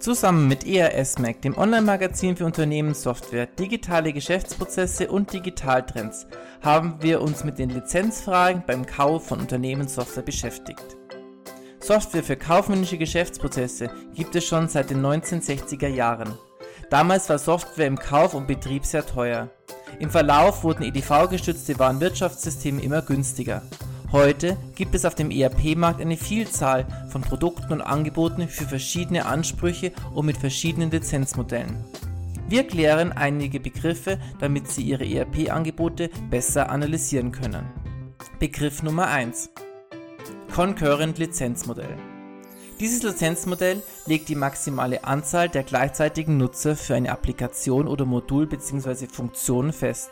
Zusammen mit ERS Mac, dem Online-Magazin für Unternehmenssoftware, digitale Geschäftsprozesse und Digitaltrends, haben wir uns mit den Lizenzfragen beim Kauf von Unternehmenssoftware beschäftigt. Software für kaufmännische Geschäftsprozesse gibt es schon seit den 1960er Jahren. Damals war Software im Kauf und Betrieb sehr teuer. Im Verlauf wurden EDV-gestützte Warenwirtschaftssysteme immer günstiger. Heute gibt es auf dem ERP-Markt eine Vielzahl von Produkten und Angeboten für verschiedene Ansprüche und mit verschiedenen Lizenzmodellen. Wir klären einige Begriffe, damit Sie Ihre ERP-Angebote besser analysieren können. Begriff Nummer 1. Concurrent Lizenzmodell. Dieses Lizenzmodell legt die maximale Anzahl der gleichzeitigen Nutzer für eine Applikation oder Modul bzw. Funktion fest.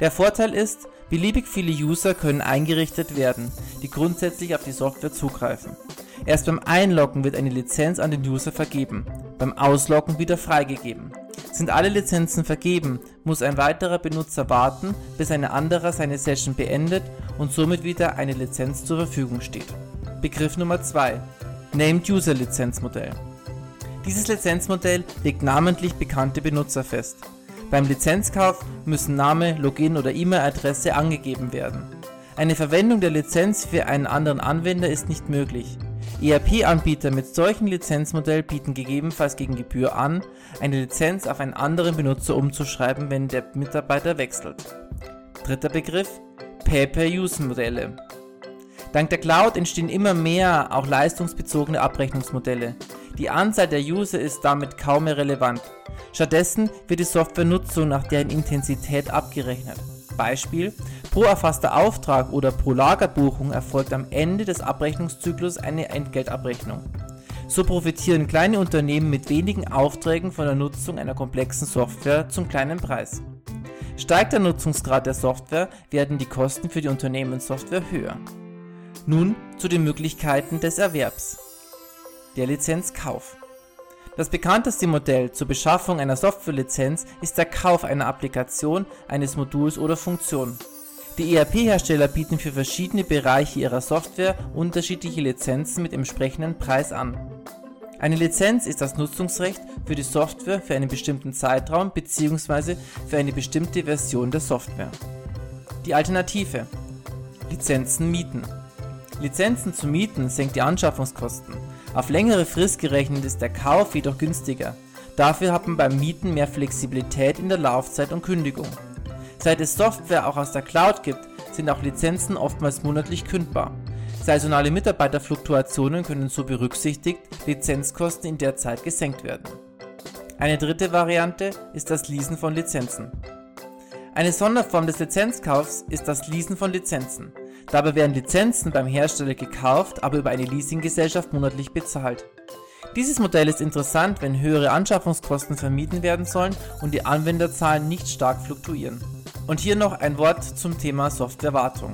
Der Vorteil ist, beliebig viele User können eingerichtet werden, die grundsätzlich auf die Software zugreifen. Erst beim Einloggen wird eine Lizenz an den User vergeben, beim Ausloggen wieder freigegeben. Sind alle Lizenzen vergeben, muss ein weiterer Benutzer warten, bis ein anderer seine Session beendet und somit wieder eine Lizenz zur Verfügung steht. Begriff Nummer 2. Named User Lizenzmodell. Dieses Lizenzmodell legt namentlich bekannte Benutzer fest. Beim Lizenzkauf müssen Name, Login oder E-Mail-Adresse angegeben werden. Eine Verwendung der Lizenz für einen anderen Anwender ist nicht möglich. ERP-Anbieter mit solchem Lizenzmodell bieten gegebenenfalls gegen Gebühr an, eine Lizenz auf einen anderen Benutzer umzuschreiben, wenn der Mitarbeiter wechselt. Dritter Begriff Pay-per-Use-Modelle. Dank der Cloud entstehen immer mehr auch leistungsbezogene Abrechnungsmodelle. Die Anzahl der User ist damit kaum mehr relevant. Stattdessen wird die Softwarenutzung nach deren Intensität abgerechnet. Beispiel: Pro erfasster Auftrag oder pro Lagerbuchung erfolgt am Ende des Abrechnungszyklus eine Entgeltabrechnung. So profitieren kleine Unternehmen mit wenigen Aufträgen von der Nutzung einer komplexen Software zum kleinen Preis. Steigt der Nutzungsgrad der Software, werden die Kosten für die Unternehmenssoftware höher. Nun zu den Möglichkeiten des Erwerbs. Der Lizenzkauf. Das bekannteste Modell zur Beschaffung einer Softwarelizenz ist der Kauf einer Applikation, eines Moduls oder Funktion. Die ERP-Hersteller bieten für verschiedene Bereiche ihrer Software unterschiedliche Lizenzen mit entsprechenden Preis an. Eine Lizenz ist das Nutzungsrecht für die Software für einen bestimmten Zeitraum bzw. für eine bestimmte Version der Software. Die Alternative Lizenzen mieten. Lizenzen zu mieten senkt die Anschaffungskosten. Auf längere Frist gerechnet ist der Kauf jedoch günstiger. Dafür hat man beim Mieten mehr Flexibilität in der Laufzeit und Kündigung. Seit es Software auch aus der Cloud gibt, sind auch Lizenzen oftmals monatlich kündbar. Saisonale Mitarbeiterfluktuationen können so berücksichtigt, Lizenzkosten in der Zeit gesenkt werden. Eine dritte Variante ist das Leasen von Lizenzen. Eine Sonderform des Lizenzkaufs ist das Leasen von Lizenzen. Dabei werden Lizenzen beim Hersteller gekauft, aber über eine Leasinggesellschaft monatlich bezahlt. Dieses Modell ist interessant, wenn höhere Anschaffungskosten vermieden werden sollen und die Anwenderzahlen nicht stark fluktuieren. Und hier noch ein Wort zum Thema Softwarewartung.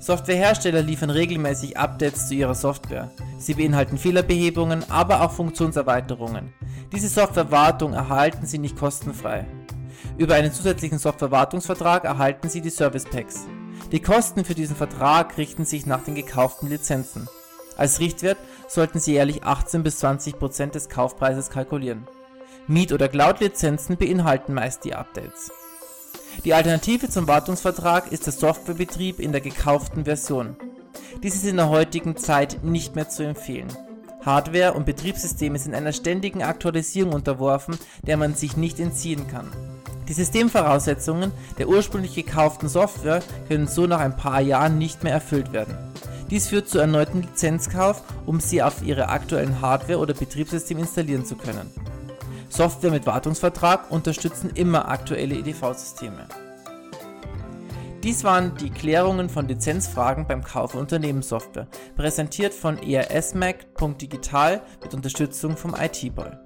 Softwarehersteller liefern regelmäßig Updates zu ihrer Software. Sie beinhalten Fehlerbehebungen, aber auch Funktionserweiterungen. Diese Softwarewartung erhalten Sie nicht kostenfrei. Über einen zusätzlichen Softwarewartungsvertrag erhalten Sie die Service Packs. Die Kosten für diesen Vertrag richten sich nach den gekauften Lizenzen. Als Richtwert sollten Sie jährlich 18 bis 20 Prozent des Kaufpreises kalkulieren. Miet- oder Cloud-Lizenzen beinhalten meist die Updates. Die Alternative zum Wartungsvertrag ist der Softwarebetrieb in der gekauften Version. Dies ist in der heutigen Zeit nicht mehr zu empfehlen. Hardware und Betriebssysteme sind einer ständigen Aktualisierung unterworfen, der man sich nicht entziehen kann. Die Systemvoraussetzungen der ursprünglich gekauften Software können so nach ein paar Jahren nicht mehr erfüllt werden. Dies führt zu erneuten Lizenzkauf, um sie auf ihre aktuellen Hardware oder Betriebssystem installieren zu können. Software mit Wartungsvertrag unterstützen immer aktuelle EDV-Systeme. Dies waren die Klärungen von Lizenzfragen beim Kauf von Unternehmenssoftware, präsentiert von ersmac.digital mit Unterstützung vom IT-Ball.